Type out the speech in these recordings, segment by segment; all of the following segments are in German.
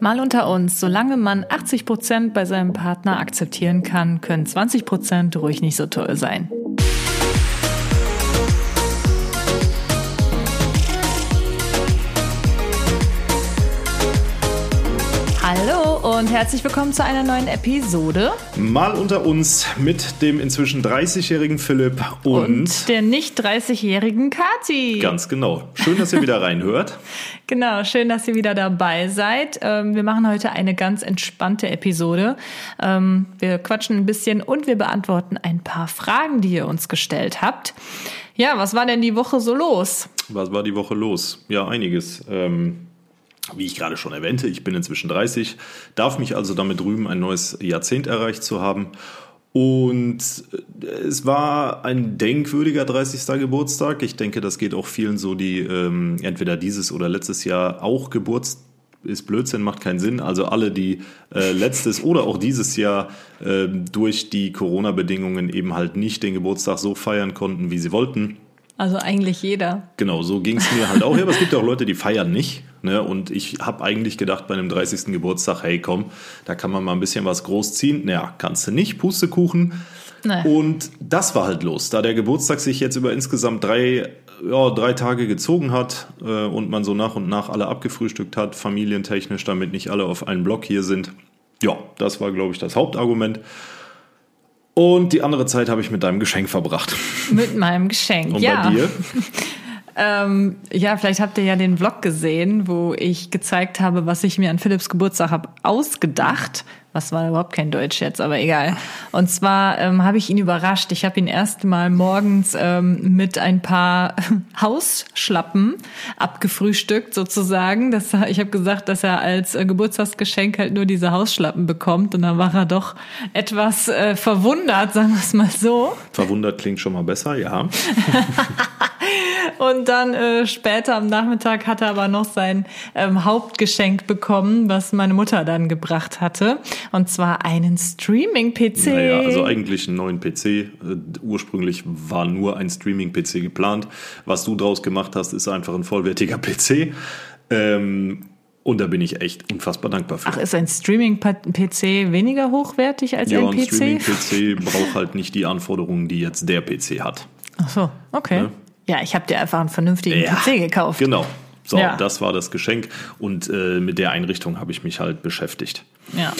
Mal unter uns, solange man 80 Prozent bei seinem Partner akzeptieren kann, können 20 Prozent ruhig nicht so toll sein. Hallo und herzlich willkommen zu einer neuen Episode. Mal unter uns mit dem inzwischen 30-jährigen Philipp und, Und der nicht 30-jährigen Kati. ganz genau. Schön, dass ihr wieder reinhört. Genau, schön, dass ihr wieder dabei seid. Ähm, Wir machen heute eine ganz entspannte Episode. Ähm, Wir quatschen ein bisschen und wir beantworten ein paar Fragen, die ihr uns gestellt habt. Ja, was war denn die Woche so los? Was war die Woche los? Ja, einiges. Ähm, wie ich gerade schon erwähnte, ich bin inzwischen 30, darf mich also damit rühmen, ein neues Jahrzehnt erreicht zu haben. Und äh, es war ein denkwürdiger 30. Geburtstag. Ich denke, das geht auch vielen so, die ähm, entweder dieses oder letztes Jahr auch Geburtstag ist Blödsinn, macht keinen Sinn. Also alle, die äh, letztes oder auch dieses Jahr äh, durch die Corona-Bedingungen eben halt nicht den Geburtstag so feiern konnten, wie sie wollten. Also eigentlich jeder. Genau, so ging es mir halt auch. Aber es gibt auch Leute, die feiern nicht. Ne? Und ich habe eigentlich gedacht bei einem 30. Geburtstag, hey komm, da kann man mal ein bisschen was großziehen. Naja, kannst du nicht, Pustekuchen. Nee. Und das war halt los. Da der Geburtstag sich jetzt über insgesamt drei, ja, drei Tage gezogen hat äh, und man so nach und nach alle abgefrühstückt hat, familientechnisch, damit nicht alle auf einen Block hier sind. Ja, das war, glaube ich, das Hauptargument. Und die andere Zeit habe ich mit deinem Geschenk verbracht. Mit meinem Geschenk. Und ja. bei dir? Ähm, ja, vielleicht habt ihr ja den Vlog gesehen, wo ich gezeigt habe, was ich mir an Philipps Geburtstag habe ausgedacht. Was war überhaupt kein Deutsch jetzt, aber egal. Und zwar ähm, habe ich ihn überrascht. Ich habe ihn erst mal morgens ähm, mit ein paar Hausschlappen abgefrühstückt sozusagen. Das, ich habe gesagt, dass er als äh, Geburtstagsgeschenk halt nur diese Hausschlappen bekommt. Und dann war er doch etwas äh, verwundert, sagen wir es mal so. Verwundert klingt schon mal besser, ja. Und dann äh, später am Nachmittag hat er aber noch sein ähm, Hauptgeschenk bekommen, was meine Mutter dann gebracht hatte. Und zwar einen Streaming-PC. Naja, also eigentlich einen neuen PC. Äh, ursprünglich war nur ein Streaming-PC geplant. Was du draus gemacht hast, ist einfach ein vollwertiger PC. Ähm, und da bin ich echt unfassbar dankbar für. Ach, ist ein Streaming-PC weniger hochwertig als ja, ein ein PC? Streaming-PC braucht halt nicht die Anforderungen, die jetzt der PC hat. Ach so, okay. Ne? Ja, ich habe dir einfach einen vernünftigen Ja, PC gekauft. Genau. So, Ja. das war das Geschenk. Und äh, mit der Einrichtung habe ich mich halt beschäftigt. Ja.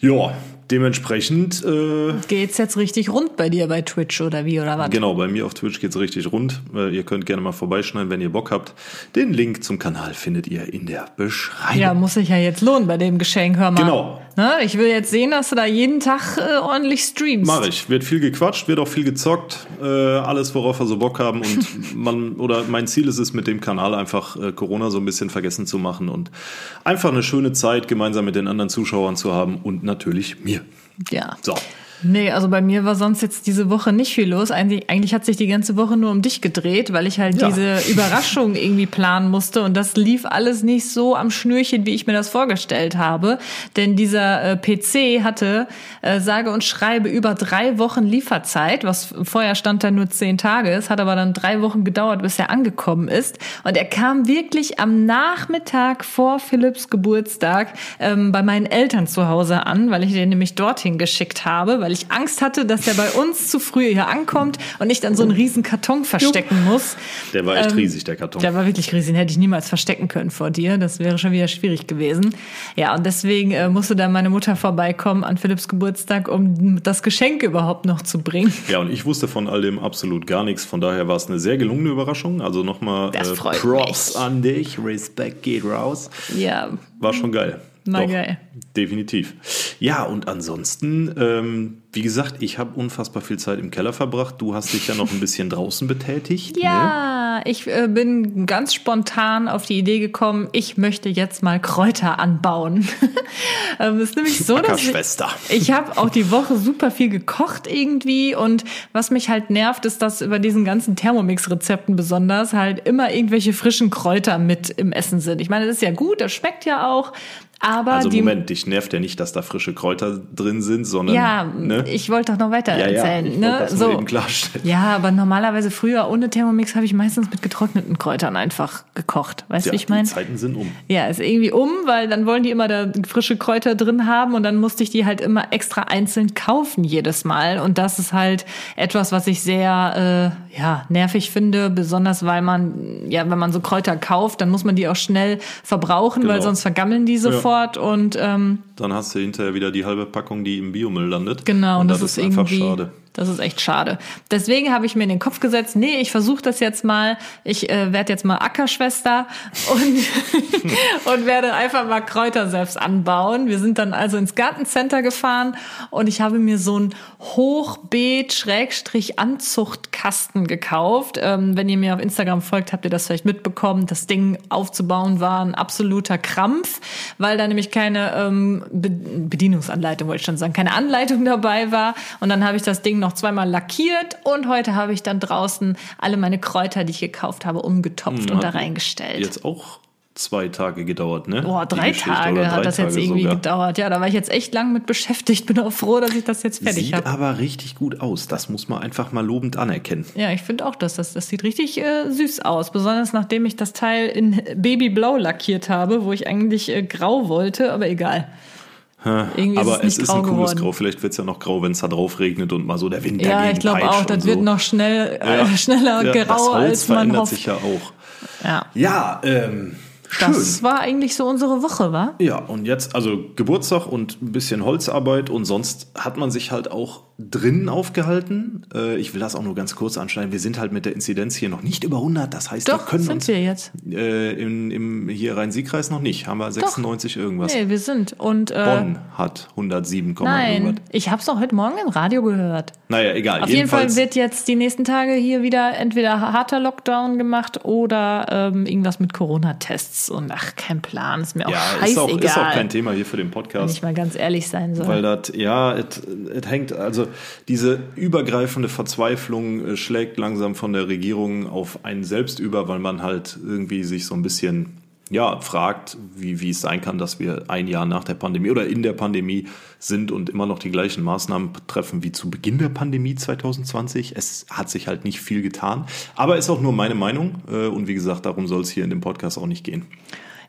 Ja, dementsprechend äh, Geht's jetzt richtig rund bei dir bei Twitch oder wie oder was? Genau, bei mir auf Twitch geht's richtig rund. Äh, Ihr könnt gerne mal vorbeischneiden, wenn ihr Bock habt. Den Link zum Kanal findet ihr in der Beschreibung. Ja, muss sich ja jetzt lohnen bei dem Geschenk, hör mal. Genau. Ne? Ich will jetzt sehen, dass du da jeden Tag äh, ordentlich streamst. Mach ich. Wird viel gequatscht, wird auch viel gezockt. Äh, alles, worauf wir so Bock haben. Und man, oder mein Ziel ist es, mit dem Kanal einfach äh, Corona so ein bisschen vergessen zu machen und einfach eine schöne Zeit gemeinsam mit den anderen Zuschauern zu haben und natürlich mir. Ja. So. Nee, also bei mir war sonst jetzt diese Woche nicht viel los. Eigentlich, eigentlich hat sich die ganze Woche nur um dich gedreht, weil ich halt Ja. diese Überraschung irgendwie planen musste und das lief alles nicht so am Schnürchen, wie ich mir das vorgestellt habe. Denn dieser äh, PC hatte äh, sage und schreibe über drei Wochen Lieferzeit, was vorher stand da nur zehn Tage. Es hat aber dann drei Wochen gedauert, bis er angekommen ist. Und er kam wirklich am Nachmittag vor Philipps Geburtstag ähm, bei meinen Eltern zu Hause an, weil ich den nämlich dorthin geschickt habe, weil ich Angst hatte, dass er bei uns zu früh hier ankommt und ich dann so einen riesen Karton verstecken muss. Der war echt Ähm, riesig, der Karton. Der war wirklich riesig, den hätte ich niemals verstecken können vor dir. Das wäre schon wieder schwierig gewesen. Ja, und deswegen äh, musste dann meine Mutter vorbeikommen an Philipps Geburtstag, um das Geschenk überhaupt noch zu bringen. Ja, und ich wusste von all dem absolut gar nichts. Von daher war es eine sehr gelungene Überraschung. Also nochmal äh, Props mich. an dich. Respekt geht raus. Ja, War schon geil. War Doch, geil. Definitiv. Ja, und ansonsten, ähm, wie gesagt, ich habe unfassbar viel Zeit im Keller verbracht. Du hast dich ja noch ein bisschen draußen betätigt. Ne? Ja, ich äh, bin ganz spontan auf die Idee gekommen, ich möchte jetzt mal Kräuter anbauen. ähm, ist nämlich so, dass ich, ich habe auch die Woche super viel gekocht irgendwie und was mich halt nervt, ist, dass über diesen ganzen Thermomix-Rezepten besonders halt immer irgendwelche frischen Kräuter mit im Essen sind. Ich meine, das ist ja gut, das schmeckt ja auch, Aber Also Moment, dich nervt ja nicht, dass da frische Kräuter drin sind, sondern ja, ne? ich wollte doch noch weiter ja, ja, erzählen. ich ne? das so. eben klarstellen. Ja, aber normalerweise früher ohne Thermomix habe ich meistens mit getrockneten Kräutern einfach gekocht. Weißt du, Ja, wie ich meine? Die Zeiten sind um. Ja, ist irgendwie um, weil dann wollen die immer da frische Kräuter drin haben und dann musste ich die halt immer extra einzeln kaufen jedes Mal. Und das ist halt etwas, was ich sehr äh, ja, nervig finde, besonders weil man, ja, wenn man so Kräuter kauft, dann muss man die auch schnell verbrauchen, weil Genau. sonst vergammeln die sofort und ähm, Dann hast du hinterher wieder die halbe Packung, die im Biomüll landet. Genau, und das, ist, einfach irgendwie, schade. Das ist echt schade. Deswegen habe ich mir in den Kopf gesetzt, nee, ich versuche das jetzt mal, ich äh, werde jetzt mal Ackerschwester und, und werde einfach mal Kräuter selbst anbauen. Wir sind dann also ins Gartencenter gefahren und ich habe mir so ein Hochbeet-Anzuchtkasten gekauft. Ähm, wenn ihr mir auf Instagram folgt, habt ihr das vielleicht mitbekommen. Das Ding aufzubauen war ein absoluter Krampf, weil da nämlich keine ähm, Be Bedienungsanleitung, wollte ich schon sagen, keine Anleitung dabei war. Und dann habe ich das Ding noch zweimal lackiert und heute habe ich dann draußen alle meine Kräuter, die ich gekauft habe, umgetopft und da Hat reingestellt. Jetzt auch zwei Tage gedauert, ne? Boah, drei Tage drei hat das jetzt Tage irgendwie sogar. gedauert. Ja, da war ich jetzt echt lang mit beschäftigt. Bin auch froh, dass ich das jetzt fertig Sieht habe. aber richtig gut aus. Das muss man einfach mal lobend anerkennen. Ja, ich finde auch, dass das, das sieht richtig äh, süß aus. Besonders nachdem ich das Teil in Babyblau lackiert habe, wo ich eigentlich äh, grau wollte, aber egal. Irgendwie aber ist es es ist ein cooles geworden. Grau. Vielleicht wird es ja noch grau, wenn es da drauf regnet und mal so der Wind Ja, ich glaube auch, das und wird so. noch schnell, Ja. äh, schneller ja, grau, das Holz als man verändert hofft. sich ja auch. Ja, Ja, ähm, schön. das war eigentlich so unsere Woche, wa? Ja, und jetzt, also Geburtstag und ein bisschen Holzarbeit und sonst hat man sich halt auch drinnen aufgehalten. Äh, ich will das auch nur ganz kurz anschneiden. Wir sind halt mit der Inzidenz hier noch nicht über 100. Das heißt, wir Doch, können sind uns wir jetzt. äh, im, im hier Rhein-Sieg-Kreis noch nicht. Haben wir 96 irgendwas. Nee, wir sind. Und äh, Bonn hat 107, nein, irgendwas. ich habe es auch heute Morgen im Radio gehört. Naja, egal. Auf jeden Fall wird jetzt die nächsten Tage hier wieder entweder harter Lockdown gemacht oder ähm, irgendwas mit Corona-Tests. Und ach, kein Plan, ist mir auch ja, scheißegal. ist auch, ist auch kein Thema hier für den wenn Podcast. ich mal ganz ehrlich sein soll. Weil das, ja, es hängt, also diese übergreifende Verzweiflung äh, schlägt langsam von der Regierung auf einen selbst über, weil man halt irgendwie sich so ein bisschen, ja, fragt, wie, wie es sein kann, dass wir ein Jahr nach der Pandemie oder in der Pandemie sind und immer noch die gleichen Maßnahmen treffen wie zu Beginn der Pandemie 2020. Es hat sich halt nicht viel getan, aber ist auch nur meine Meinung äh, und wie gesagt, darum soll es hier in dem Podcast auch nicht gehen.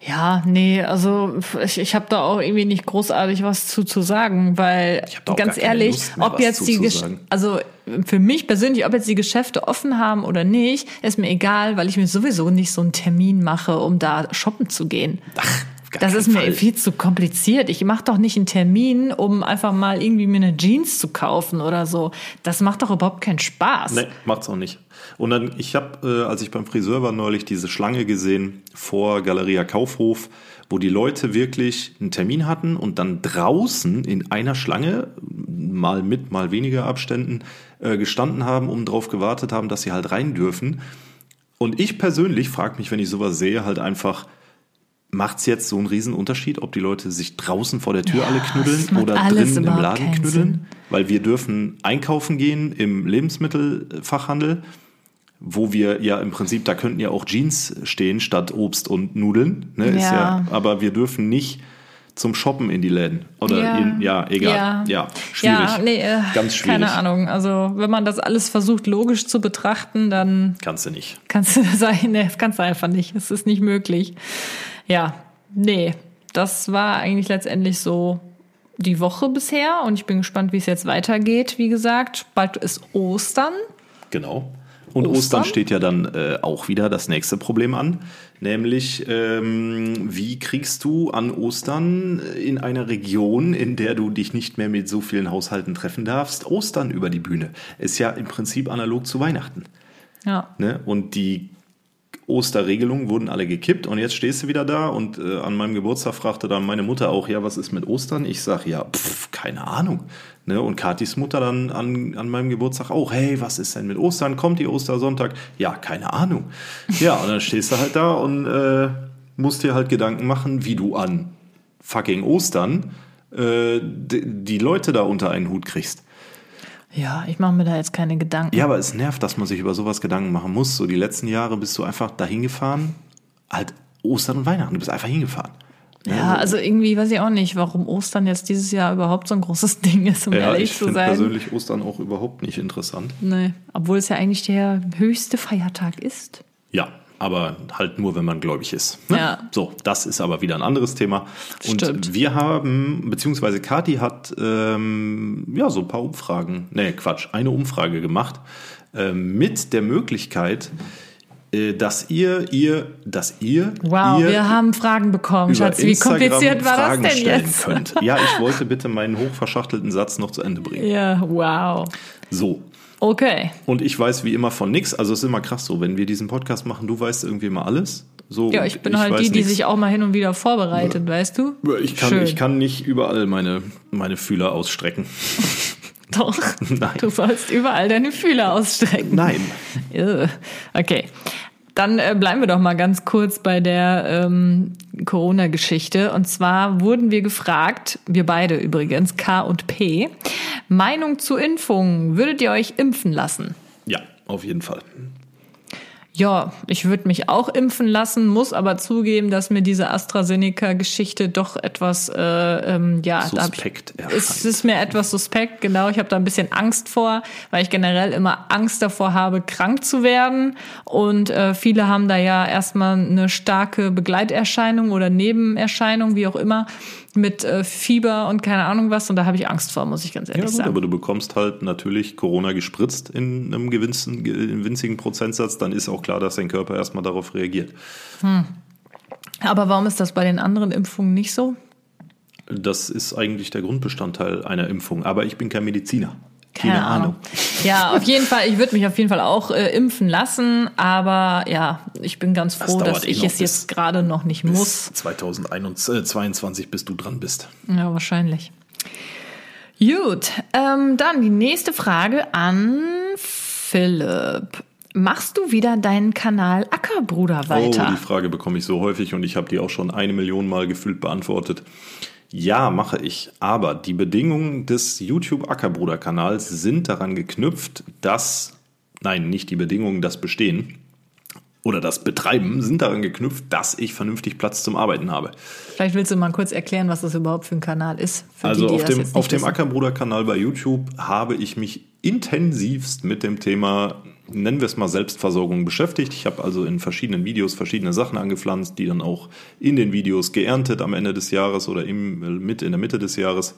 Ja, nee, also ich, ich habe da auch irgendwie nicht großartig was zu, zu sagen, weil ganz ehrlich, ob jetzt die, also für mich persönlich, ob jetzt die Geschäfte offen haben oder nicht, ist mir egal, weil ich mir sowieso nicht so einen Termin mache, um da shoppen zu gehen. Ach, gar Das ist mir Fall. viel zu kompliziert. Ich mache doch nicht einen Termin, um einfach mal irgendwie mir eine Jeans zu kaufen oder so. Das macht doch überhaupt keinen Spaß. Nee, macht's auch nicht. Und dann, ich habe, äh, als ich beim Friseur war, neulich diese Schlange gesehen vor Galeria Kaufhof, wo die Leute wirklich einen Termin hatten und dann draußen in einer Schlange, mal mit, mal weniger Abständen, äh, gestanden haben, um drauf gewartet haben, dass sie halt rein dürfen. Und ich persönlich frage mich, wenn ich sowas sehe, halt einfach, macht's jetzt so einen riesen Unterschied, ob die Leute sich draußen vor der Tür Ja, alle macht oder drinnen im Laden keinen knüddeln? Sinn. Weil wir dürfen einkaufen gehen im Lebensmittelfachhandel, wo wir ja im Prinzip, da könnten ja auch Jeans stehen statt Obst und Nudeln. Ne? Ist Ja. ja, aber wir dürfen nicht zum Shoppen in die Läden. Oder Ja. in, ja, egal. Ja. Ja, schwierig. Ja, nee, äh, Ganz schwierig. keine Ahnung. Also wenn man das alles versucht logisch zu betrachten, dann Kannst du nicht. kannst du sagen, nee, das kannst du einfach nicht. Es ist nicht möglich. Ja, nee, das war eigentlich letztendlich so die Woche bisher und ich bin gespannt, wie es jetzt weitergeht. Wie gesagt, bald ist Ostern. Genau. Und Ostern? Ostern, steht ja dann äh, auch wieder das nächste Problem an, nämlich ähm, wie kriegst du an Ostern in einer Region, in der du dich nicht mehr mit so vielen Haushalten treffen darfst, Ostern über die Bühne? Ist ja im Prinzip analog zu Weihnachten. Ja. Ne? Und die Osterregelungen wurden alle gekippt und jetzt stehst du wieder da und äh, an meinem Geburtstag fragte dann meine Mutter auch, ja, was ist mit Ostern? Ich sag, ja, pff, keine Ahnung. Ne? Und Katis Mutter dann an, an meinem Geburtstag auch, hey, was ist denn mit Ostern? Kommt die Ostersonntag? Ja, keine Ahnung. Ja, und dann stehst du halt da und äh, musst dir halt Gedanken machen, wie du an fucking Ostern äh, die, die Leute da unter einen Hut kriegst. Ja, ich mache mir da jetzt keine Gedanken. Ja, aber es nervt, dass man sich über sowas Gedanken machen muss. So die letzten Jahre bist du einfach dahin gefahren, halt Ostern und Weihnachten, du bist einfach hingefahren. Ja, also irgendwie weiß ich auch nicht, warum Ostern jetzt dieses Jahr überhaupt so ein großes Ding ist, um Ja, ehrlich ich zu finde sein. persönlich Ostern auch überhaupt nicht interessant. Nee, obwohl es ja eigentlich der höchste Feiertag ist. Ja, aber halt nur, wenn man gläubig ist. Ne? Ja. So, das ist aber wieder ein anderes Thema. Und Stimmt. wir haben, beziehungsweise Kati hat ähm, ja so ein paar Umfragen, nee, Quatsch, eine Umfrage gemacht ähm, mit der Möglichkeit, äh, dass ihr, ihr, dass ihr, Wow, ihr wir haben Fragen bekommen, Schatz. Wie Instagram kompliziert war Fragen das denn stellen jetzt? könnt. Ja, ich wollte bitte meinen hochverschachtelten Satz noch zu Ende bringen. Ja, wow. So, Okay. und ich weiß wie immer von nix. Also es ist immer krass so, wenn wir diesen Podcast machen, du weißt irgendwie immer alles. So, Ja, ich bin halt weiß die, die nix. sich auch mal hin und wieder vorbereitet, weißt du? Ich kann, Schön. ich kann nicht überall meine, meine Fühler ausstrecken. Doch. Nein. Du sollst überall deine Fühler ausstrecken. Nein. Okay. Dann äh, bleiben wir doch mal ganz kurz bei der ähm, Corona-Geschichte. Und zwar wurden wir gefragt, wir beide übrigens, K und P, Meinung zu Impfungen. Würdet ihr euch impfen lassen? Ja, auf jeden Fall. Ja, ich würde mich auch impfen lassen, muss aber zugeben, dass mir diese AstraZeneca-Geschichte doch etwas, äh, ähm, ja, da Suspekt ich, erscheint. es ist mir etwas suspekt, genau. Ich habe da ein bisschen Angst vor, weil ich generell immer Angst davor habe, krank zu werden. Und äh, viele haben da ja erstmal eine starke Begleiterscheinung oder Nebenerscheinung, wie auch immer, mit äh, Fieber und keine Ahnung was. Und da habe ich Angst vor, muss ich ganz Ja, ehrlich gut, sagen. aber du bekommst halt natürlich Corona gespritzt in einem gewissen, in winzigen Prozentsatz, dann ist auch klar, dass dein Körper erstmal darauf reagiert. aber warum ist das bei den anderen Impfungen nicht so? Das ist eigentlich der Grundbestandteil einer Impfung. Aber ich bin kein Mediziner. Keine, Ahnung. Ja, auf jeden Fall. Ich würde mich auf jeden Fall auch äh, impfen lassen, aber ja, ich bin ganz Das froh, dauert dass eh ich es jetzt gerade noch nicht muss. Bis 2022, bis du dran bist. Ja, wahrscheinlich. Gut, ähm, dann die nächste Frage an Philipp. Machst du wieder deinen Kanal Ackerbruder weiter? Oh, die Frage bekomme ich so häufig und ich habe die auch schon eine Million Mal gefühlt beantwortet. Ja, mache ich. Aber die Bedingungen des YouTube Ackerbruder Kanals sind daran geknüpft, dass, nein, nicht die Bedingungen, das Bestehen oder das Betreiben sind daran geknüpft, dass ich vernünftig Platz zum Arbeiten habe. Vielleicht willst du mal kurz erklären, was das überhaupt für ein Kanal ist. Für Also die, die auf dem, auf dem. Ackerbruder-Kanal bei YouTube habe ich mich intensivst mit dem Thema, nennen wir es mal Selbstversorgung beschäftigt. Ich habe also in verschiedenen Videos verschiedene Sachen angepflanzt, die dann auch in den Videos geerntet am Ende des Jahres oder im, mit in der Mitte des Jahres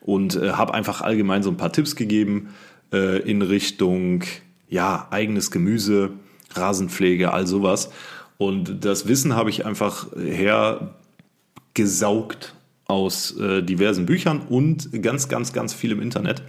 und äh, habe einfach allgemein so ein paar Tipps gegeben äh, in Richtung ja eigenes Gemüse, Rasenpflege, all sowas. Und das Wissen habe ich einfach hergesaugt aus äh, diversen Büchern und ganz, ganz, ganz viel im Internet.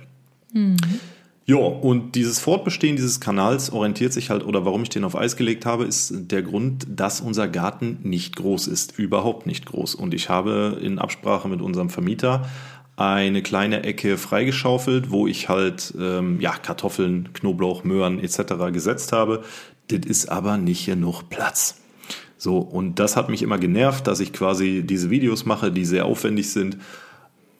Ja, und dieses Fortbestehen dieses Kanals orientiert sich halt, oder warum ich den auf Eis gelegt habe, ist der Grund, dass unser Garten nicht groß ist, überhaupt nicht groß. Und ich habe in Absprache mit unserem Vermieter eine kleine Ecke freigeschaufelt, wo ich halt ähm, ja, Kartoffeln, Knoblauch, Möhren etc. gesetzt habe. Das ist aber nicht genug Platz. So, und das hat mich immer genervt, dass ich quasi diese Videos mache, die sehr aufwendig sind,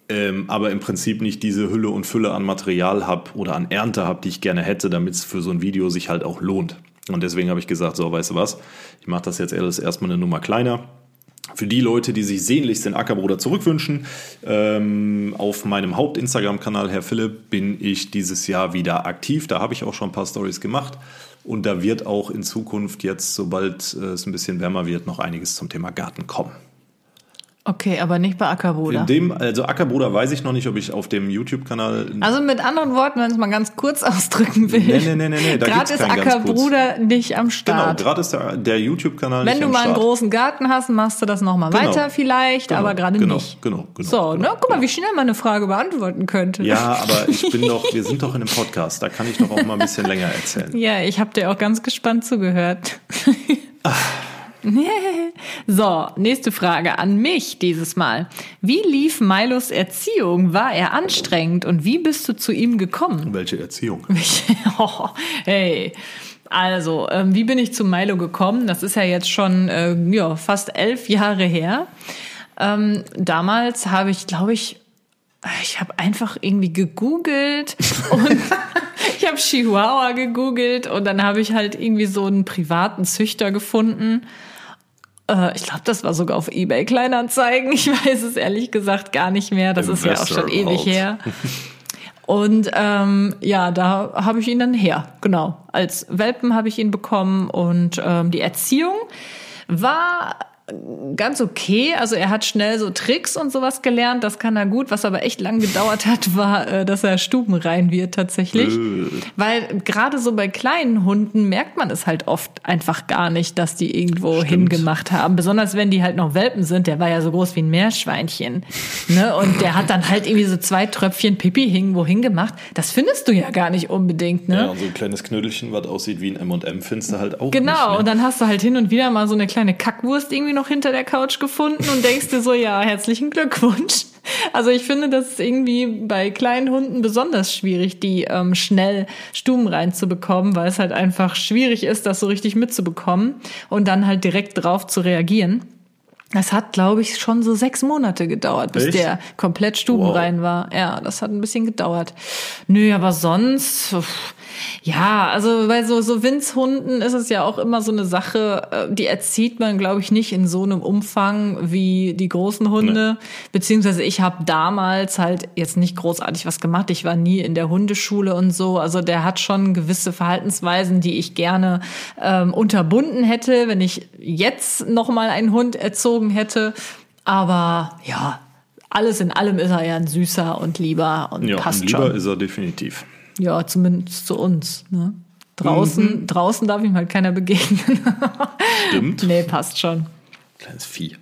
ähm, aber im Prinzip nicht diese Hülle und Fülle an Material habe oder an Ernte habe, die ich gerne hätte, damit es für so ein Video sich halt auch lohnt. Und deswegen habe ich gesagt, so, weißt du was, ich mache das jetzt alles erstmal eine Nummer kleiner. Für die Leute, die sich sehnlichst den Ackerbruder zurückwünschen, ähm, auf meinem Haupt-Instagram-Kanal, Herr Philipp, bin ich dieses Jahr wieder aktiv. Da habe ich auch schon ein paar Stories gemacht. Und da wird auch in Zukunft jetzt, sobald äh, es ein bisschen wärmer wird, noch einiges zum Thema Garten kommen. Okay, aber nicht bei Ackerbruder. In dem, also Ackerbruder weiß ich noch nicht, ob ich auf dem YouTube-Kanal. Also mit anderen Worten, wenn ich es mal ganz kurz ausdrücken will. Nee, nee, nee, nee, nee, Gerade ist Ackerbruder nicht am genau, Start. gerade ist der, der YouTube-Kanal wenn nicht du am mal einen Start. großen Garten hast, machst du das nochmal Genau. weiter vielleicht, Genau, aber gerade genau, nicht. Genau, genau. So, genau, ne? Guck mal, wie schnell man eine Frage beantworten könnte. Ja, aber ich bin doch, wir sind doch in einem Podcast, da kann ich doch auch mal ein bisschen länger erzählen. Ja, ich habe dir auch ganz gespannt zugehört. so, nächste Frage an mich dieses Mal. Wie lief Milos Erziehung? War er anstrengend und wie bist du zu ihm gekommen? Welche Erziehung? oh, hey. Also, ähm, wie bin ich zu Milo gekommen? Das ist ja jetzt schon äh, ja, fast elf Jahre her. Ähm, damals habe ich, glaube ich, ich habe einfach irgendwie gegoogelt und ich habe Chihuahua gegoogelt und dann habe ich halt irgendwie so einen privaten Züchter gefunden. Äh, ich glaube, das war sogar auf eBay Kleinanzeigen. Ich weiß es ehrlich gesagt gar nicht mehr. Das Im ist ja auch schon ewig her. Und ähm, ja, da habe ich ihn dann her. Genau. Als Welpen habe ich ihn bekommen und ähm, die Erziehung war ganz okay. Also er hat schnell so Tricks und sowas gelernt, das kann er gut. Was aber echt lang gedauert hat, war, äh, dass er stubenrein wird tatsächlich. Äh. Weil gerade so bei kleinen Hunden merkt man es halt oft einfach gar nicht, dass die irgendwo hingemacht haben. Besonders wenn die halt noch Welpen sind. Der war ja so groß wie ein Meerschweinchen. Ne? Und der hat dann halt irgendwie so zwei Tröpfchen Pipi irgendwo hingemacht. Das findest du ja gar nicht unbedingt. Ne? Ja, und so ein kleines Knödelchen, was aussieht wie ein M&M, findest du halt auch Genau, nicht. Ne? und dann hast du halt hin und wieder mal so eine kleine Kackwurst irgendwie noch hinter der Couch gefunden und denkst dir so, ja, herzlichen Glückwunsch. Also ich finde, das ist irgendwie bei kleinen Hunden besonders schwierig, die ähm, schnell Stuben reinzubekommen, weil es halt einfach schwierig ist, das so richtig mitzubekommen und dann halt direkt drauf zu reagieren. Das hat, glaube ich, schon so sechs Monate gedauert, bis Echt? der komplett stubenrein war. Ja, das hat ein bisschen gedauert. Nö, aber sonst, pff, ja, also bei so, so Winzhunden ist es ja auch immer so eine Sache, äh, die erzieht man, glaube ich, nicht in so einem Umfang wie die großen Hunde. Beziehungsweise ich habe damals halt jetzt nicht großartig was gemacht. Ich war nie in der Hundeschule und so. Also der hat schon gewisse Verhaltensweisen, die ich gerne ähm, unterbunden hätte, wenn ich jetzt noch mal einen Hund erzogen hätte. Aber ja, alles in allem ist er ja ein süßer und lieber und Ja, passt und lieber schon. ist er definitiv. Ja, zumindest zu uns. Ne? Draußen, Mhm. draußen darf ihm halt keiner begegnen. Stimmt. nee, passt schon. Kleines Vieh.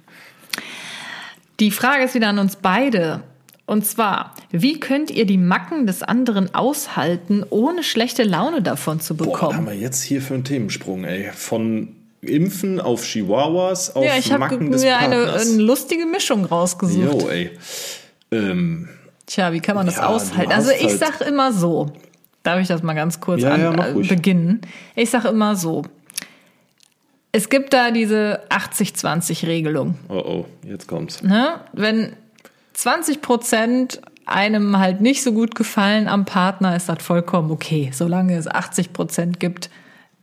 Die Frage ist wieder an uns beide. Und zwar, wie könnt ihr die Macken des anderen aushalten, ohne schlechte Laune davon zu Boah, was bekommen? haben wir jetzt hier für einen Themensprung, ey? Von Impfen auf Chihuahuas auf ja, ich habe Macken des mir eine, Partners. eine lustige Mischung rausgesucht. Jo, ey. Ähm, Tja, wie kann man das Ja, aushalten? Also ich halt- sag immer so. Darf ich das mal ganz kurz Ja, an, ja, äh, beginnen? Ich sag immer so. Es gibt da diese 80-20-Regelung. oh oh, jetzt kommt's. Ne? Wenn 20 Prozent einem halt nicht so gut gefallen am Partner, ist das vollkommen okay. Solange es 80 Prozent gibt,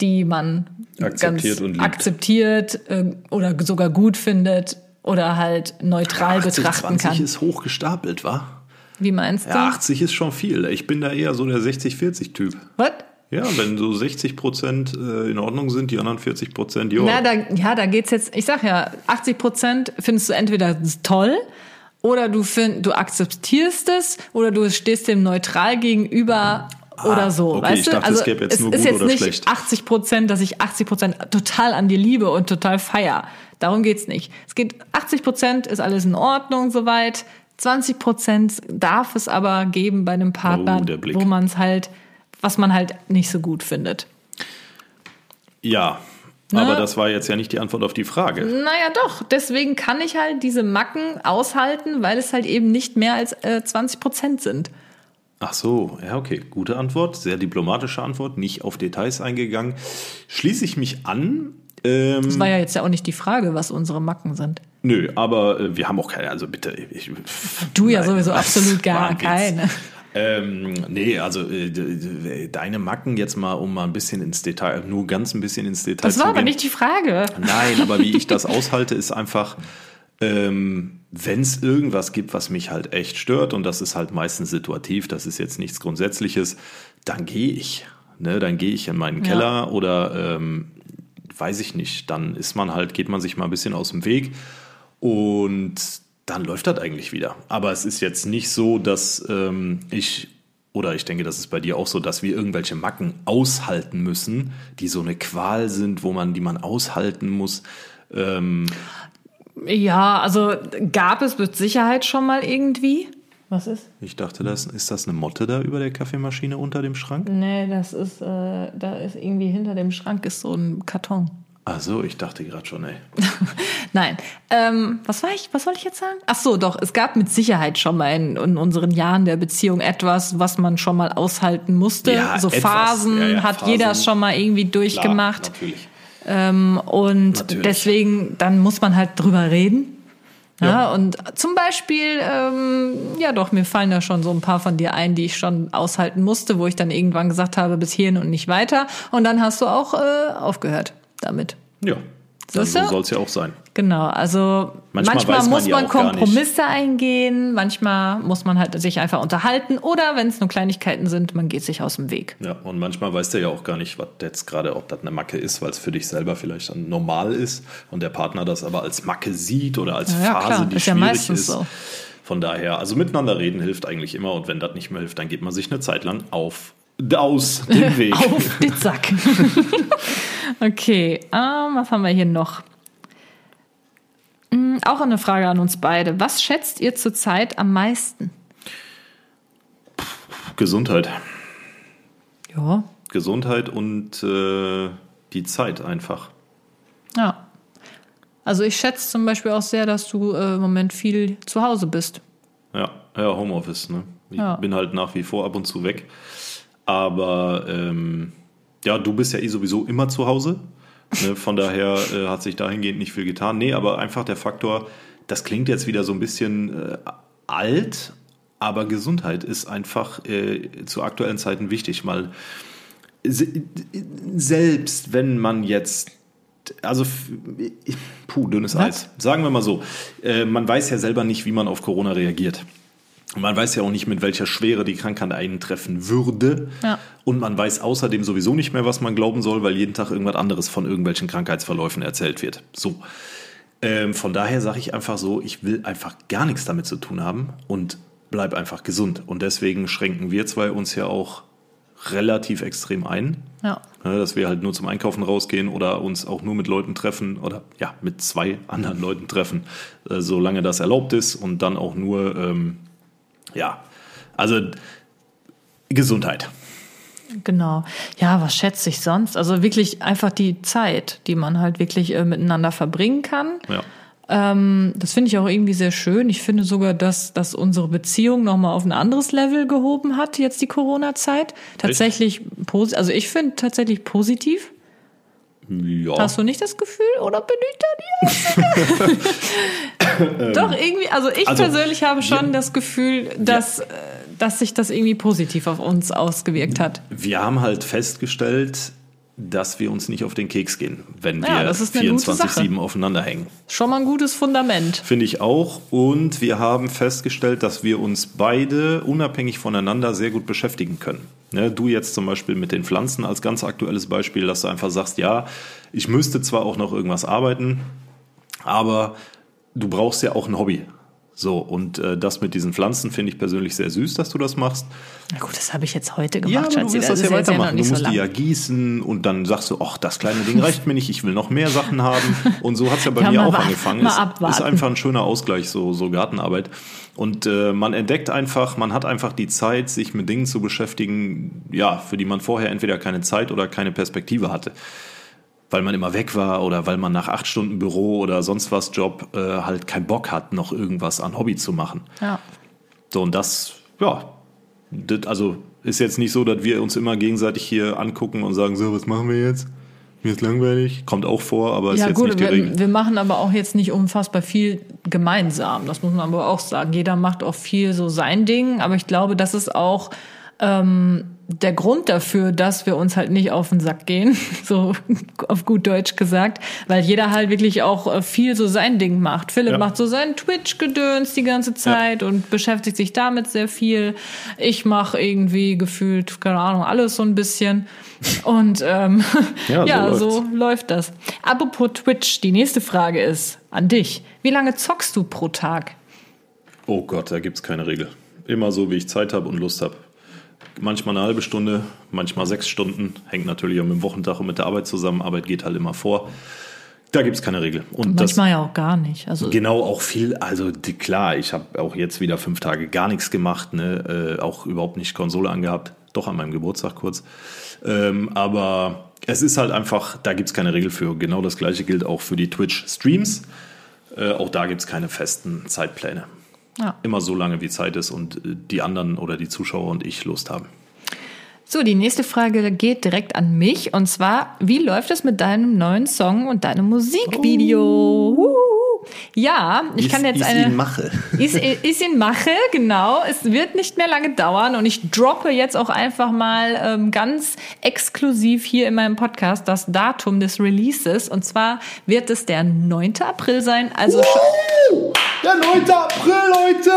die man Akzeptiert ganz und liebt. akzeptiert äh, oder sogar gut findet oder halt neutral 80, betrachten 20 kann. ist hochgestapelt, wa? Wie meinst du? Ja, 80 ist schon viel. Ich bin da eher so der 60-40-Typ. Was? Ja, wenn so 60 Prozent äh, in Ordnung sind, die anderen 40 Prozent, jo. Na, da, ja, da geht's jetzt, ich sag ja, 80 Prozent findest du entweder toll oder du, find, du akzeptierst es oder du stehst dem neutral gegenüber oder so. Ah, okay, weißt ich du? dachte, also es gäbe jetzt nur ist gut jetzt nicht schlecht. 80 Prozent, dass ich 80 Prozent total an dir liebe und total feier. Darum geht's nicht. Es geht 80 Prozent ist alles in Ordnung soweit. 20 Prozent darf es aber geben bei einem Partner, Oh, wo man es halt, was man halt nicht so gut findet. Ja, aber das war jetzt ja nicht die Antwort auf die Frage. Naja, doch. Deswegen kann ich halt diese Macken aushalten, weil es halt eben nicht mehr als äh, 20 Prozent sind. Ach so, ja, okay. Gute Antwort, sehr diplomatische Antwort, nicht auf Details eingegangen. Schließe ich mich an. Ähm, Das war ja jetzt ja auch nicht die Frage, was unsere Macken sind. nö, aber äh, wir haben auch keine, also bitte. Ich, Du ja Nein, sowieso was? absolut gar keine. Ähm, nee, also äh, deine Macken jetzt mal, um mal ein bisschen ins Detail, nur ganz ein bisschen ins Detail Das zu war aber gehen. nicht die Frage. Nein, aber wie ich das aushalte, ist einfach, ähm, wenn es irgendwas gibt, was mich halt echt stört, und das ist halt meistens situativ, das ist jetzt nichts Grundsätzliches, dann gehe ich. Ne, dann gehe ich in meinen Ja. Keller oder ähm, weiß ich nicht, dann ist man halt, geht man sich mal ein bisschen aus dem Weg und dann läuft das eigentlich wieder. Aber es ist jetzt nicht so, dass ähm, ich oder ich denke, das ist bei dir auch so, dass wir irgendwelche Macken aushalten müssen, die so eine Qual sind, wo man, die man aushalten muss. Ähm, Ja, also gab es mit Sicherheit schon mal irgendwie. Was ist? ich dachte, das, ist das eine Motte da über der Kaffeemaschine unter dem Schrank? Nee, das ist, äh, da ist irgendwie hinter dem Schrank ist so ein Karton. Ach so, ich dachte gerade schon, ey. Nein. Ähm, was war ich? Was soll ich jetzt sagen? Ach so, doch. Es gab mit Sicherheit schon mal in, in unseren Jahren der Beziehung etwas, was man schon mal aushalten musste. Ja, so etwas. Phasen Ja, ja, hat Phasen. jeder schon mal irgendwie durchgemacht. Klar, natürlich. Ähm, und Natürlich. deswegen, dann muss man halt drüber reden. Ja, Ja. und zum Beispiel, ähm, ja doch, mir fallen da schon so ein paar von dir ein, die ich schon aushalten musste, wo ich dann irgendwann gesagt habe, bis hierhin und nicht weiter. Und dann hast du auch äh, aufgehört damit. Ja. Dann du? so soll es ja auch sein. Genau, also Manchmal manchmal, man muss ja man nicht. Kompromisse eingehen, manchmal muss man halt sich einfach unterhalten oder wenn es nur Kleinigkeiten sind, man geht sich aus dem Weg. Ja, und manchmal weiß der ja auch gar nicht, was jetzt gerade, ob das eine Macke ist, weil es für dich selber vielleicht dann normal ist und der Partner das aber als Macke sieht oder als Ja, ja, Phase, klar. die Ist ja schwierig meistens ist. so. Von daher, also miteinander reden hilft eigentlich immer und wenn das nicht mehr hilft, dann geht man sich eine Zeit lang auf aus dem Weg. Auf den Sack. okay, ähm, was haben wir hier noch? Hm, auch eine Frage an uns beide. Was schätzt ihr zurzeit am meisten? Gesundheit. Ja, Gesundheit und äh, die Zeit einfach. ja. Also ich schätze zum Beispiel auch sehr, dass du äh, im Moment viel zu Hause bist. Ja, ja, Homeoffice. Ne? Ich Ja. bin halt nach wie vor ab und zu weg. Aber ähm, ja, du bist ja eh sowieso immer zu Hause. Ne? Von daher äh, hat sich dahingehend nicht viel getan. Nee, aber einfach der Faktor, das klingt jetzt wieder so ein bisschen äh, alt, aber Gesundheit ist einfach äh, zu aktuellen Zeiten wichtig, weil se- selbst wenn man jetzt also, puh, dünnes Was? Eis. Sagen wir mal so, äh, man weiß ja selber nicht, wie man auf Corona reagiert. Und Man weiß ja auch nicht, mit welcher Schwere die Krankheit einen treffen würde. Ja. Und man weiß außerdem sowieso nicht mehr, was man glauben soll, weil jeden Tag irgendwas anderes von irgendwelchen Krankheitsverläufen erzählt wird. So. Ähm, von daher sage ich einfach so, ich will einfach gar nichts damit zu tun haben und bleib einfach gesund. Und deswegen schränken wir zwei uns ja auch relativ extrem ein. Ja. Ne, dass wir halt nur zum Einkaufen rausgehen oder uns auch nur mit Leuten treffen oder ja, mit zwei anderen Leuten treffen, äh, solange das erlaubt ist und dann auch nur, ähm, ja, also Gesundheit. Genau. Ja, was schätze ich sonst? Also wirklich einfach die Zeit, die man halt wirklich äh, miteinander verbringen kann. Ja. Ähm, das finde ich auch irgendwie sehr schön. Ich finde sogar, dass, dass unsere Beziehung nochmal auf ein anderes Level gehoben hat, jetzt die Corona-Zeit. Tatsächlich, posi- also ich finde tatsächlich positiv. Ja. Hast du nicht das Gefühl oder bin ich da die Einzige? Doch, irgendwie, also ich also, persönlich habe schon ja. das Gefühl, dass, äh, dass sich das irgendwie positiv auf uns ausgewirkt hat. Wir haben halt festgestellt, dass wir uns nicht auf den Keks gehen, wenn Ja, wir das ist eine gute Sache. 24-7 aufeinander hängen. Schon mal ein gutes Fundament. Finde ich auch. Und wir haben festgestellt, dass wir uns beide unabhängig voneinander sehr gut beschäftigen können. Ne, du jetzt zum Beispiel mit den Pflanzen als ganz aktuelles Beispiel, dass du einfach sagst, ja, ich müsste zwar auch noch irgendwas arbeiten, aber du brauchst ja auch ein Hobby. So, und äh, das mit diesen Pflanzen finde ich persönlich sehr süß, dass du das machst. Na gut, das habe ich jetzt heute Ja, gemacht, aber du willst das, ist ja weitermachen. du musst so die ja gießen und dann sagst du, ach, das kleine Ding reicht mir nicht, ich will noch mehr Sachen haben. Und so hat es ja bei Ja, mir auch angefangen. Ist, ist einfach ein schöner Ausgleich, so, so Gartenarbeit. Und äh, man entdeckt einfach, man hat einfach die Zeit, sich mit Dingen zu beschäftigen, ja, für die man vorher entweder keine Zeit oder keine Perspektive hatte. Weil man immer weg war oder weil man nach acht Stunden Büro oder sonst was Job äh, halt keinen Bock hat, noch irgendwas an Hobby zu machen. Ja. So, und das, ja, das, also ist jetzt nicht so, dass wir uns immer gegenseitig hier angucken und sagen, so, was machen wir jetzt? Mir ist langweilig. Kommt auch vor, aber ist Ja jetzt gut, nicht die Regel. wir, wir machen aber auch jetzt nicht unfassbar viel gemeinsam. Das muss man aber auch sagen. Jeder macht auch viel so sein Ding, aber ich glaube, das ist auch ähm, der Grund dafür, dass wir uns halt nicht auf den Sack gehen, so auf gut Deutsch gesagt, weil jeder halt wirklich auch äh, viel so sein Ding macht. Philipp Ja. macht so seinen Twitch-Gedöns die ganze Zeit und beschäftigt sich damit sehr viel. Ich mache irgendwie gefühlt, keine Ahnung, alles so ein bisschen. Und ähm, Ja, ja, so so, läuft das. Apropos Twitch, die nächste Frage ist an dich. Wie lange zockst du pro Tag? Oh Gott, da gibt's keine Regel. Immer so, wie ich Zeit habe und Lust habe. Manchmal eine halbe Stunde, manchmal sechs Stunden. Hängt natürlich auch mit dem Wochentag und mit der Arbeit zusammen. Arbeit geht halt immer vor. Da gibt's keine Regel. Und das, Manchmal ja auch gar nicht. Also Genau, auch viel, also die, klar, ich habe auch jetzt wieder fünf Tage gar nichts gemacht, ne? äh, auch überhaupt nicht Konsole angehabt, doch an meinem Geburtstag kurz. Ähm, aber es ist halt einfach, da gibt's keine Regel für. Genau das gleiche gilt auch für die Twitch-Streams. Äh, auch da gibt's keine festen Zeitpläne. Ja. Immer so lange wie Zeit ist und äh, die anderen oder die Zuschauer und ich Lust haben. So, die nächste Frage geht direkt an mich. Und zwar, wie läuft es mit deinem neuen Song und deinem Musikvideo? Wuhu. Ja, ich Ist- kann jetzt ist eine. in Mache. Ist, ist in Mache, genau. Es wird nicht mehr lange dauern und ich droppe jetzt auch einfach mal ähm, ganz exklusiv hier in meinem Podcast das Datum des Releases. Und zwar wird es der 9. April sein. Also schon, Der 9. April, Leute!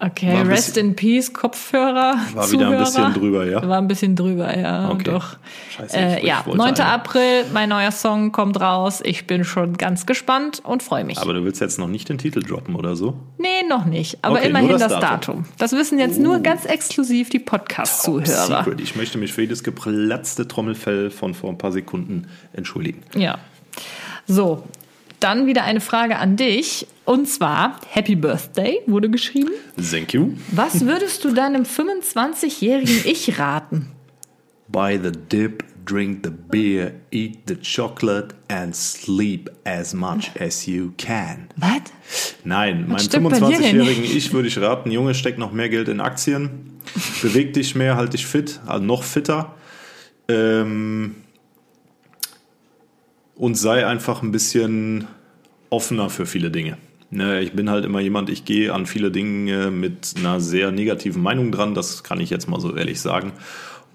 Okay, War rest in peace, Kopfhörer. War wieder ein Zuhörer. bisschen drüber, ja? War ein bisschen drüber, ja. Okay. Doch. Scheiße, ich- Äh, ja, wollte 9. einen. April, mein neuer Song kommt raus. Ich bin schon ganz gespannt und freue mich. Aber du willst jetzt noch nicht den Titel droppen oder so? Nee, noch nicht. Aber Okay, immerhin das, das Datum. Datum. Das wissen jetzt nur ganz exklusiv die Podcast-Zuhörer. Secret. Ich möchte mich für jedes geplatzte Trommelfell von vor ein paar Sekunden entschuldigen. Ja. So, dann wieder eine Frage an dich. Und zwar, Happy Birthday wurde geschrieben. Thank you. Was würdest du deinem 25-jährigen Ich raten? Buy the dip, drink the beer, eat the chocolate and sleep as much as you can. Was? Nein, meinem dir denn 25-jährigen nicht? Ich würde ich raten, Junge, steck noch mehr Geld in Aktien, beweg dich mehr, halt dich fit, also noch fitter ähm, und sei einfach ein bisschen offener für viele Dinge. Ne, ich bin halt immer jemand, ich gehe an viele Dinge mit einer sehr negativen Meinung dran, das kann ich jetzt mal so ehrlich sagen.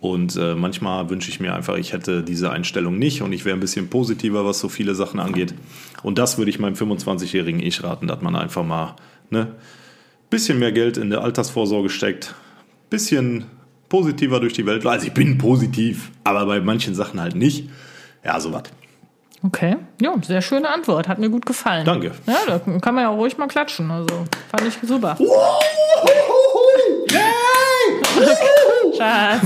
Und äh, manchmal wünsche ich mir einfach, ich hätte diese Einstellung nicht und ich wäre ein bisschen positiver, was so viele Sachen angeht. Und das würde ich meinem 25-jährigen Ich raten, dass man einfach mal ne, bisschen mehr Geld in der Altersvorsorge steckt, bisschen positiver durch die Welt. Also ich bin positiv, aber bei manchen Sachen halt nicht. Ja, sowas. Okay. Ja, sehr schöne Antwort. Hat mir gut gefallen. Danke. Ja, da kann man ja ruhig mal klatschen. Also, fand ich super. Schatz.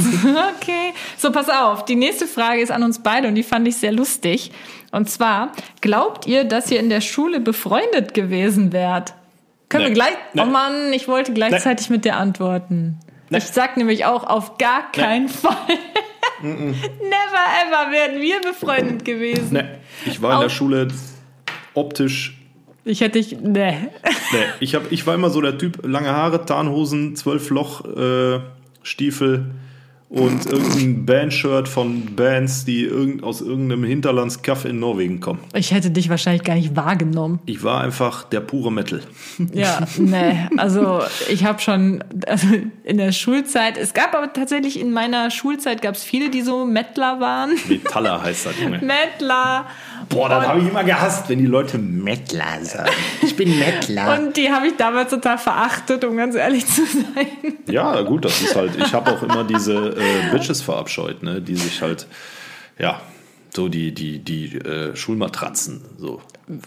Okay. So, pass auf. Die nächste Frage ist an uns beide und die fand ich sehr lustig. Und zwar, glaubt ihr, dass ihr in der Schule befreundet gewesen wärt? Können Nee. wir gleich. Nee. Oh Mann, ich wollte gleichzeitig mit dir antworten. Nee. Ich sag nämlich auch auf gar keinen Fall. Never ever wären wir befreundet gewesen. Ne, ich war in der Auch- Schule optisch. Ich hätte ich. Nee. Ne, ich, hab, ich war immer so der Typ, lange Haare, Tarnhosen, zwölf Loch, äh, Stiefel und irgendein Bandshirt von Bands, die irgend, aus irgendeinem Hinterlandskaff in Norwegen kommen. Ich hätte dich wahrscheinlich gar nicht wahrgenommen. Ich war einfach der pure Metal. Ja, nee. Also ich habe schon also in der Schulzeit, es gab aber tatsächlich in meiner Schulzeit gab es viele, die so Mettler waren. Metaller heißt das, Junge. Mettler. Boah, das habe ich immer gehasst, wenn die Leute Mettler sagen. Ich bin Mettler. Und die habe ich damals total verachtet, um ganz ehrlich zu sein. Ja, gut, das ist halt. Ich habe auch immer diese äh, Bitches verabscheut, ne, die sich halt, ja, so die, die, die äh, Schulmatratzen, so.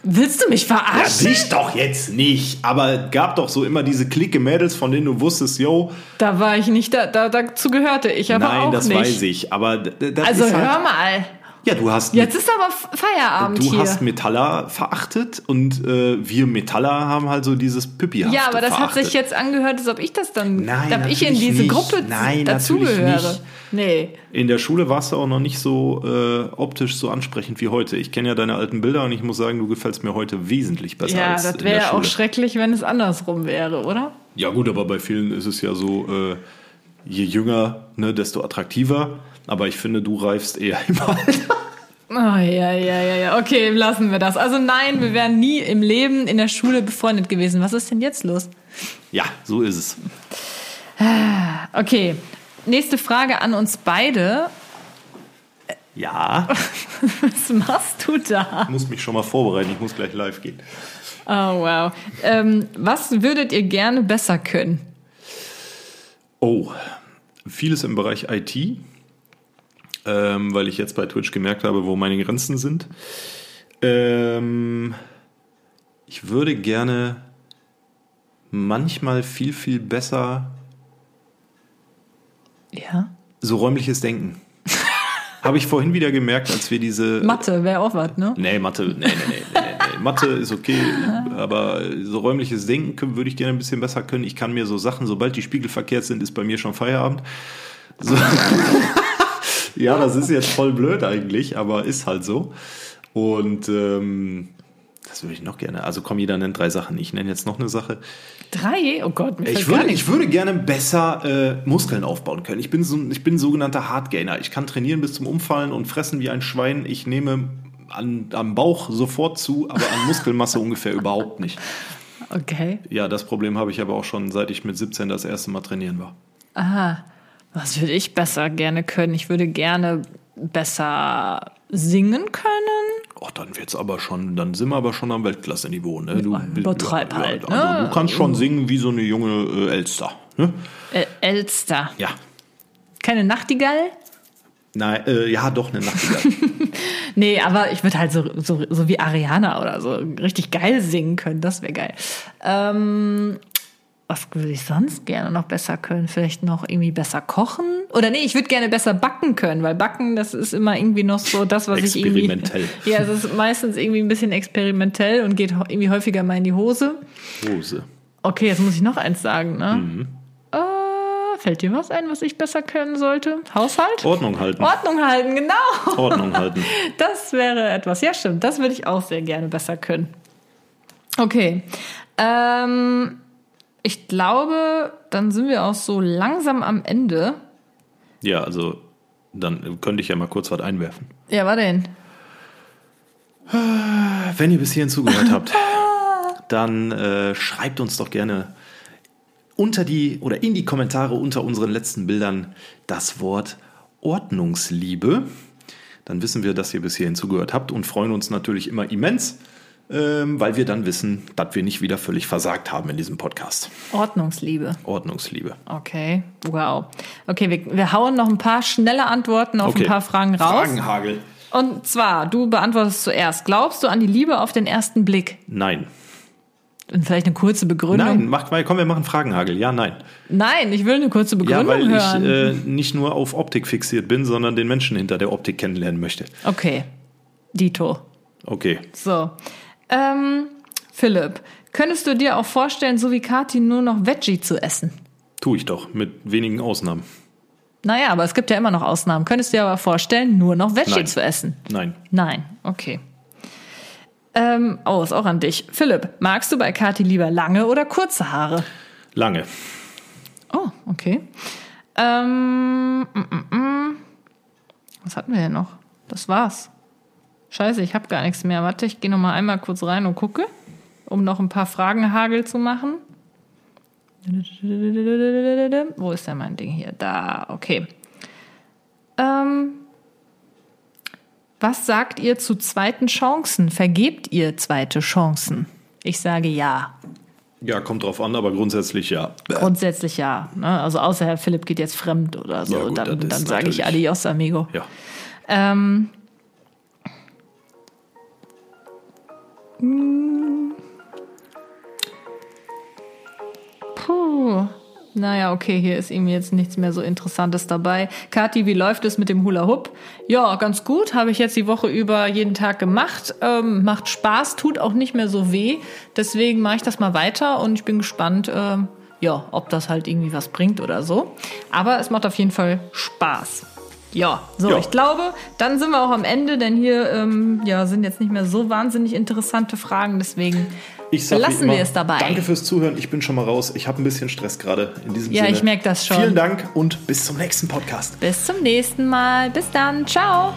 Willst du mich Ja, verarschen? dich doch jetzt nicht, aber gab doch so immer diese Clique Mädels, von denen du wusstest, yo, Da war ich nicht, da, da dazu gehörte ich aber nein, auch das nicht. weiß ich, aber das Also ist halt, hör mal. Ja, du hast Jetzt ist aber Feierabend du hier. hast Metaller verachtet und äh, wir Metaller haben halt so dieses Püppi ja, aber das hat verachtet. sich jetzt angehört, als ob ich das dann, Nein, ob ich in diese nicht. Gruppe Nein, dazugehöre. Nee. In der Schule warst du auch noch nicht so äh, optisch so ansprechend wie heute. Ich kenne ja deine alten Bilder und ich muss sagen, du gefällst mir heute wesentlich besser Ja, als das in der wäre ja auch schrecklich, wenn es andersrum wäre, oder? Ja gut, aber bei vielen ist es ja so, äh, je jünger, ne, desto attraktiver. Aber ich finde, du reifst eher im Alter. Oh, ja, ja, ja, ja. Okay, lassen wir das. Also nein, wir wären nie im Leben in der Schule befreundet gewesen. Was ist denn jetzt los? Ja, so ist es. Okay, nächste Frage an uns beide. Ja, Was machst du da? ich muss mich schon mal vorbereiten. Ich muss gleich live gehen. Oh, wow. Ähm, was würdet ihr gerne besser können? Oh, vieles im Bereich IT, ähm, weil ich jetzt bei Twitch gemerkt habe, wo meine Grenzen sind. Ähm, ich würde gerne manchmal viel, viel besser Ja. so räumliches Denken. habe ich vorhin wieder gemerkt, als wir diese... Mathe wäre auch was, ne? Nee, Mathe, nee, nee, nee, nee, nee. Mathe ist okay, aber so räumliches Denken würde ich gerne ein bisschen besser können. Ich kann mir so Sachen, sobald die Spiegel verkehrt sind, ist bei mir schon Feierabend. So. ja, das ist jetzt voll blöd eigentlich, aber ist halt so. Und ähm, das würde ich noch gerne. Also komm, jeder nennt drei Sachen. Ich nenne jetzt noch eine Sache. Drei? Oh Gott, mir Ich würde, ich würde gerne besser äh, Muskeln aufbauen können. Ich bin so, ich bin ein sogenannter Hardgainer. Ich kann trainieren bis zum Umfallen und fressen wie ein Schwein. Ich nehme an, am Bauch sofort zu, aber an Muskelmasse ungefähr überhaupt nicht. Okay. Ja, das Problem habe ich aber auch schon, seit ich mit 17 das erste Mal trainieren war. Aha. Was würde ich besser gerne können? Ich würde gerne besser singen können. Oh, dann wird's aber schon, dann sind wir aber schon am Weltklasse-Niveau. Ne? Du, Übertreib halt, also, ne? du kannst schon singen wie so eine junge äh, Elster. Ne? Äh, Elster. Ja. Keine Nachtigall? Nein, äh, ja, doch eine Nachtigall. Nee, aber ich würde halt so, so, so wie Ariana oder so richtig geil singen können. Das wäre geil. Ähm, was würde ich sonst gerne noch besser können? Vielleicht noch irgendwie besser kochen? Oder nee, ich würde gerne besser backen können, weil Backen, das ist immer irgendwie noch so das, was ich irgendwie. Experimentell. Ja, es ist meistens irgendwie ein bisschen experimentell und geht irgendwie häufiger mal in die Hose. Hose. Okay, jetzt muss ich noch eins sagen, ne? Mhm. Äh, fällt dir was ein, was ich besser können sollte? Haushalt? Ordnung halten. Ordnung halten, genau. Ordnung halten. Das wäre etwas. Ja, stimmt. Das würde ich auch sehr gerne besser können. Okay. Ähm, ich glaube, dann sind wir auch so langsam am Ende. Ja, also dann könnte ich ja mal kurz was einwerfen. Ja, war denn? Wenn ihr bis hierhin zugehört habt, dann äh, schreibt uns doch gerne unter die oder in die Kommentare unter unseren letzten Bildern das Wort Ordnungsliebe. Dann wissen wir, dass ihr bis hierhin zugehört habt und freuen uns natürlich immer immens, weil wir dann wissen, dass wir nicht wieder völlig versagt haben in diesem Podcast. Ordnungsliebe. Ordnungsliebe. Okay. Wow. Okay, wir, wir hauen noch ein paar schnelle Antworten auf Okay. ein paar Fragen raus. Fragenhagel. Und zwar, du beantwortest zuerst. Glaubst du an die Liebe auf den ersten Blick? Nein. Und vielleicht eine kurze Begründung? Nein, mach mal, komm, wir machen Fragenhagel. Ja, nein. Nein, ich will eine kurze Ja, Begründung weil hören. ich äh, nicht nur auf Optik fixiert bin, sondern den Menschen hinter der Optik kennenlernen möchte. okay. Dito. Okay. So. Ähm, Philipp, könntest du dir auch vorstellen, so wie Kati nur noch Veggie zu essen? Tue ich doch, mit wenigen Ausnahmen. Naja, aber es gibt ja immer noch Ausnahmen. Könntest du dir aber vorstellen, nur noch Veggie Nein. zu essen? Nein. Nein, okay. Ähm, oh, ist auch an dich. Philipp, magst du bei Kati lieber lange oder kurze Haare? Lange. Oh, okay. Ähm, mm, mm, mm. Was hatten wir denn noch? Das war's. Scheiße, ich habe gar nichts mehr. Warte, ich gehe noch mal einmal kurz rein und gucke, um noch ein paar Fragenhagel zu machen. Wo ist denn mein Ding hier? Da, okay. Ähm, was sagt ihr zu zweiten Chancen? Vergebt ihr zweite Chancen? Ich sage ja. Ja, kommt drauf an, aber grundsätzlich ja. Grundsätzlich ja. Ne? Also außer Herr Philipp geht jetzt fremd oder so, Ja, gut, dann, dann sage ich Adios, amigo. Ja. Ähm, hm. Puh. Naja, okay, hier ist irgendwie jetzt nichts mehr so Interessantes dabei. Kathi, wie läuft es mit dem Hula Hoop? Ja, ganz gut. Habe ich jetzt die Woche über jeden Tag gemacht. Ähm, macht Spaß, tut auch nicht mehr so weh. Deswegen mache ich das mal weiter und ich bin gespannt, ähm, ja, ob das halt irgendwie was bringt oder so. Aber es macht auf jeden Fall Spaß. Ja, so, Ja. ich glaube, dann sind wir auch am Ende, denn hier ähm, ja, sind jetzt nicht mehr so wahnsinnig interessante Fragen. Deswegen belassen immer, wir es dabei. Danke fürs Zuhören. Ich bin schon mal raus. Ich habe ein bisschen Stress gerade in diesem Ja, Sinne. ich merk das schon. Vielen Dank und bis zum nächsten Podcast. Bis zum nächsten Mal. Bis dann. Ciao.